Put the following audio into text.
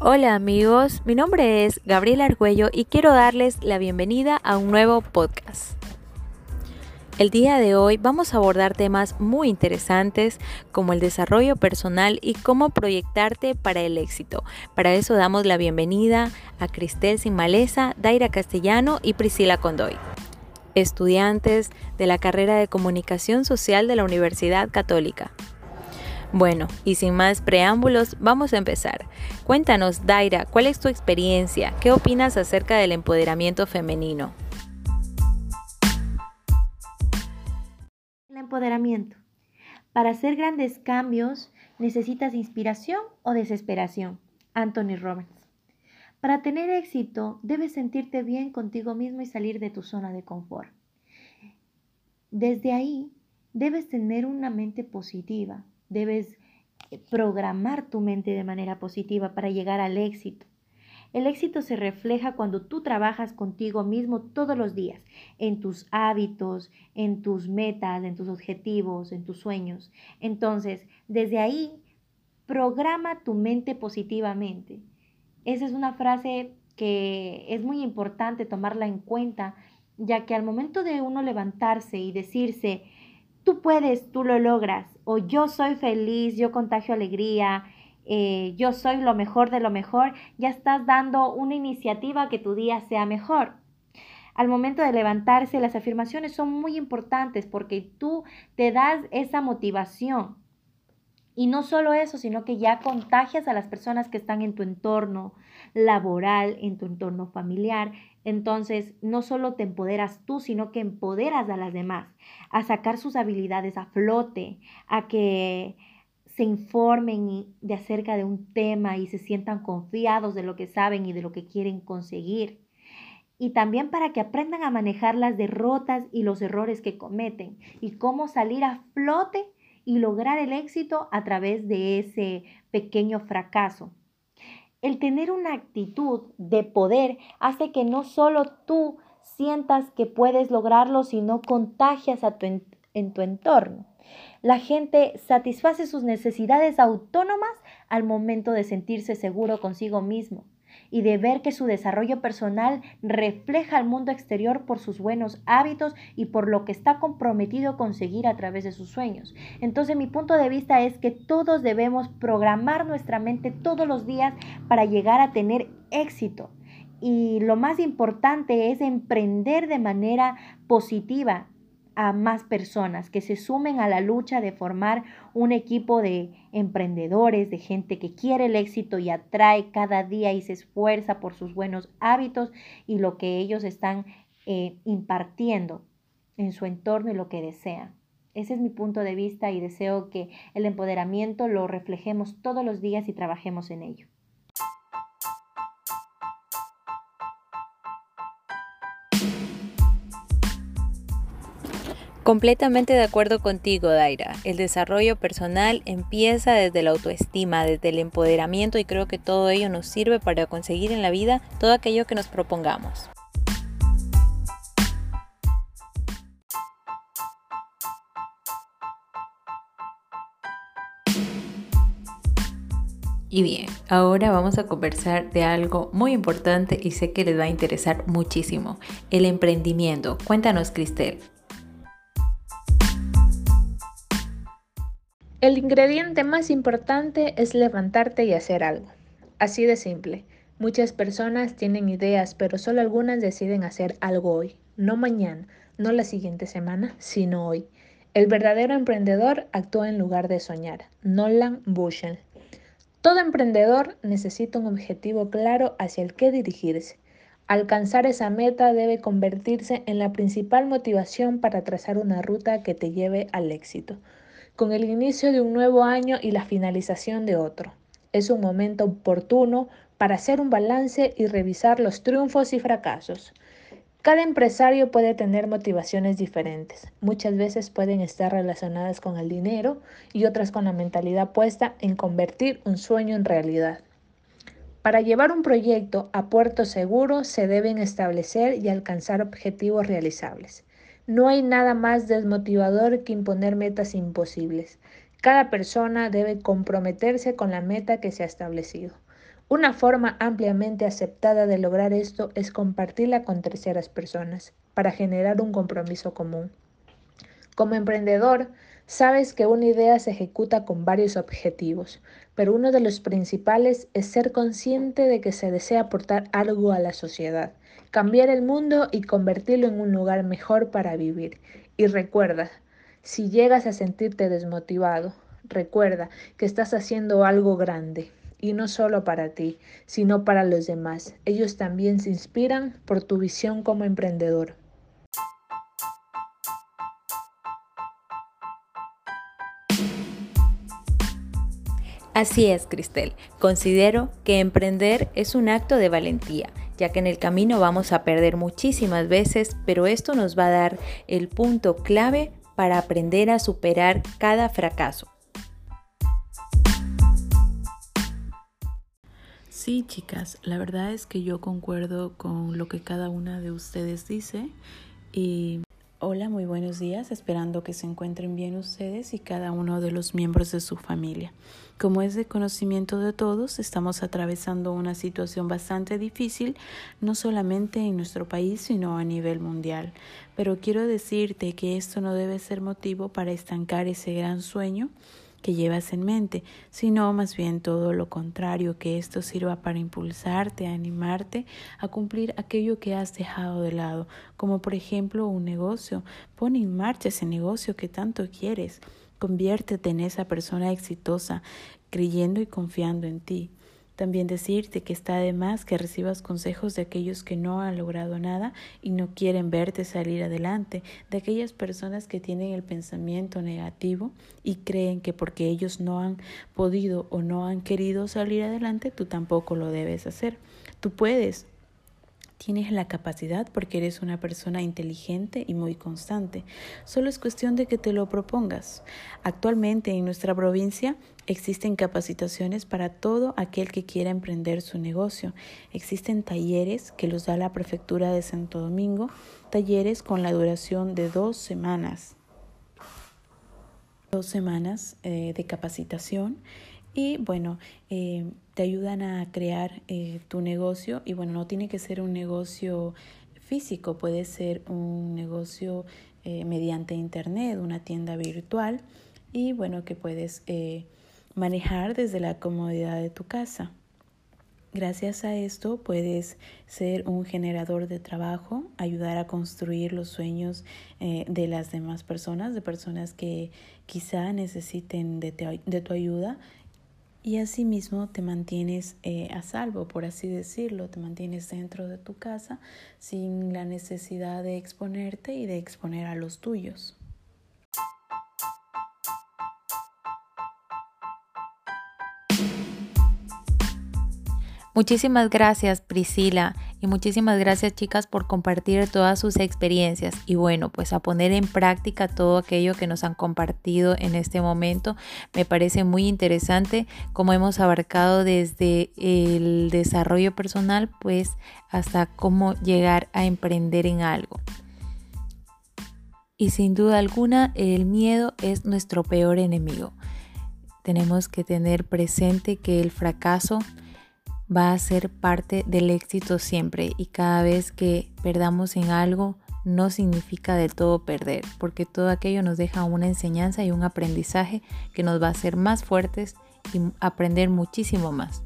Hola amigos, mi nombre es Gabriela Argüello y quiero darles la bienvenida a un nuevo podcast. El día de hoy vamos a abordar temas muy interesantes como el desarrollo personal y cómo proyectarte para el éxito. Para eso damos la bienvenida a Cristel Sin Maleza, Daira Castellano y Priscila Condoy, estudiantes de la carrera de Comunicación Social de la Universidad Católica. Bueno, y sin más preámbulos, vamos a empezar. Cuéntanos, Daira, ¿cuál es tu experiencia? ¿Qué opinas acerca del empoderamiento femenino? El empoderamiento. Para hacer grandes cambios necesitas inspiración o desesperación. Anthony Robbins. Para tener éxito debes sentirte bien contigo mismo y salir de tu zona de confort. Desde ahí debes tener una mente positiva, Debes eh, programar tu mente de manera positiva para llegar al éxito. El éxito se refleja cuando tú trabajas contigo mismo todos los días, en tus hábitos, en tus metas, en tus objetivos, en tus sueños. Entonces, desde ahí, programa tu mente positivamente. Esa es una frase que es muy importante tomarla en cuenta, ya que al momento de uno levantarse y decirse, tú puedes, tú lo logras, o yo soy feliz, yo contagio alegría, eh, yo soy lo mejor de lo mejor, ya estás dando una iniciativa que tu día sea mejor. Al momento de levantarse, las afirmaciones son muy importantes porque tú te das esa motivación. Y no solo eso, sino que ya contagias a las personas que están en tu entorno laboral, en tu entorno familiar, entonces, no solo te empoderas tú, sino que empoderas a las demás a sacar sus habilidades a flote, a que se informen de acerca de un tema y se sientan confiados de lo que saben y de lo que quieren conseguir. Y también para que aprendan a manejar las derrotas y los errores que cometen y cómo salir a flote y lograr el éxito a través de ese pequeño fracaso. El tener una actitud de poder hace que no solo tú sientas que puedes lograrlo, sino contagias a tu en tu entorno. La gente satisface sus necesidades autónomas al momento de sentirse seguro consigo mismo y de ver que su desarrollo personal refleja al mundo exterior por sus buenos hábitos y por lo que está comprometido a conseguir a través de sus sueños. Entonces mi punto de vista es que todos debemos programar nuestra mente todos los días para llegar a tener éxito. Y lo más importante es emprender de manera positiva, a más personas que se sumen a la lucha de formar un equipo de emprendedores, de gente que quiere el éxito y atrae cada día y se esfuerza por sus buenos hábitos y lo que ellos están eh, impartiendo en su entorno y lo que desean. Ese es mi punto de vista y deseo que el empoderamiento lo reflejemos todos los días y trabajemos en ello. Completamente de acuerdo contigo, Daira. El desarrollo personal empieza desde la autoestima, desde el empoderamiento y creo que todo ello nos sirve para conseguir en la vida todo aquello que nos propongamos. Y bien, ahora vamos a conversar de algo muy importante y sé que les va a interesar muchísimo, el emprendimiento. Cuéntanos, Cristel, El ingrediente más importante es levantarte y hacer algo. Así de simple. Muchas personas tienen ideas, pero solo algunas deciden hacer algo hoy, no mañana, no la siguiente semana, sino hoy. El verdadero emprendedor actúa en lugar de soñar. Nolan Bushnell. Todo emprendedor necesita un objetivo claro hacia el que dirigirse. Alcanzar esa meta debe convertirse en la principal motivación para trazar una ruta que te lleve al éxito con el inicio de un nuevo año y la finalización de otro. Es un momento oportuno para hacer un balance y revisar los triunfos y fracasos. Cada empresario puede tener motivaciones diferentes. Muchas veces pueden estar relacionadas con el dinero y otras con la mentalidad puesta en convertir un sueño en realidad. Para llevar un proyecto a puerto seguro se deben establecer y alcanzar objetivos realizables. No hay nada más desmotivador que imponer metas imposibles. Cada persona debe comprometerse con la meta que se ha establecido. Una forma ampliamente aceptada de lograr esto es compartirla con terceras personas para generar un compromiso común. Como emprendedor, sabes que una idea se ejecuta con varios objetivos, pero uno de los principales es ser consciente de que se desea aportar algo a la sociedad, cambiar el mundo y convertirlo en un lugar mejor para vivir. Y recuerda, si llegas a sentirte desmotivado, recuerda que estás haciendo algo grande, y no solo para ti, sino para los demás. Ellos también se inspiran por tu visión como emprendedor. Así es, Cristel. Considero que emprender es un acto de valentía, ya que en el camino vamos a perder muchísimas veces, pero esto nos va a dar el punto clave para aprender a superar cada fracaso. Sí, chicas, la verdad es que yo concuerdo con lo que cada una de ustedes dice y Hola, muy buenos días, esperando que se encuentren bien ustedes y cada uno de los miembros de su familia. Como es de conocimiento de todos, estamos atravesando una situación bastante difícil, no solamente en nuestro país, sino a nivel mundial. Pero quiero decirte que esto no debe ser motivo para estancar ese gran sueño que llevas en mente, sino más bien todo lo contrario, que esto sirva para impulsarte, animarte a cumplir aquello que has dejado de lado, como por ejemplo un negocio. Pon en marcha ese negocio que tanto quieres. Conviértete en esa persona exitosa, creyendo y confiando en ti. También decirte que está de más que recibas consejos de aquellos que no han logrado nada y no quieren verte salir adelante, de aquellas personas que tienen el pensamiento negativo y creen que porque ellos no han podido o no han querido salir adelante, tú tampoco lo debes hacer. Tú puedes, Tienes la capacidad porque eres una persona inteligente y muy constante. Solo es cuestión de que te lo propongas. Actualmente en nuestra provincia existen capacitaciones para todo aquel que quiera emprender su negocio. Existen talleres que los da la Prefectura de Santo Domingo, talleres con la duración de dos semanas. Dos semanas eh, de capacitación y bueno, eh, te ayudan a crear eh, tu negocio y bueno, no tiene que ser un negocio físico, puede ser un negocio eh, mediante internet, una tienda virtual y bueno, que puedes manejar desde la comodidad de tu casa. Gracias a esto puedes ser un generador de trabajo, ayudar a construir los sueños de las demás personas, de personas que quizá necesiten de, de tu ayuda y asimismo te mantienes eh, a salvo, por así decirlo, te mantienes dentro de tu casa sin la necesidad de exponerte y de exponer a los tuyos. Muchísimas gracias Priscila y muchísimas gracias chicas por compartir todas sus experiencias y bueno pues a poner en práctica todo aquello que nos han compartido en este momento. Me parece muy interesante cómo hemos abarcado desde el desarrollo personal pues hasta cómo llegar a emprender en algo. Y sin duda alguna el miedo es nuestro peor enemigo. Tenemos que tener presente que el fracaso va a ser parte del éxito siempre y cada vez que perdamos en algo no significa del todo perder, porque todo aquello nos deja una enseñanza y un aprendizaje que nos va a hacer más fuertes y aprender muchísimo más.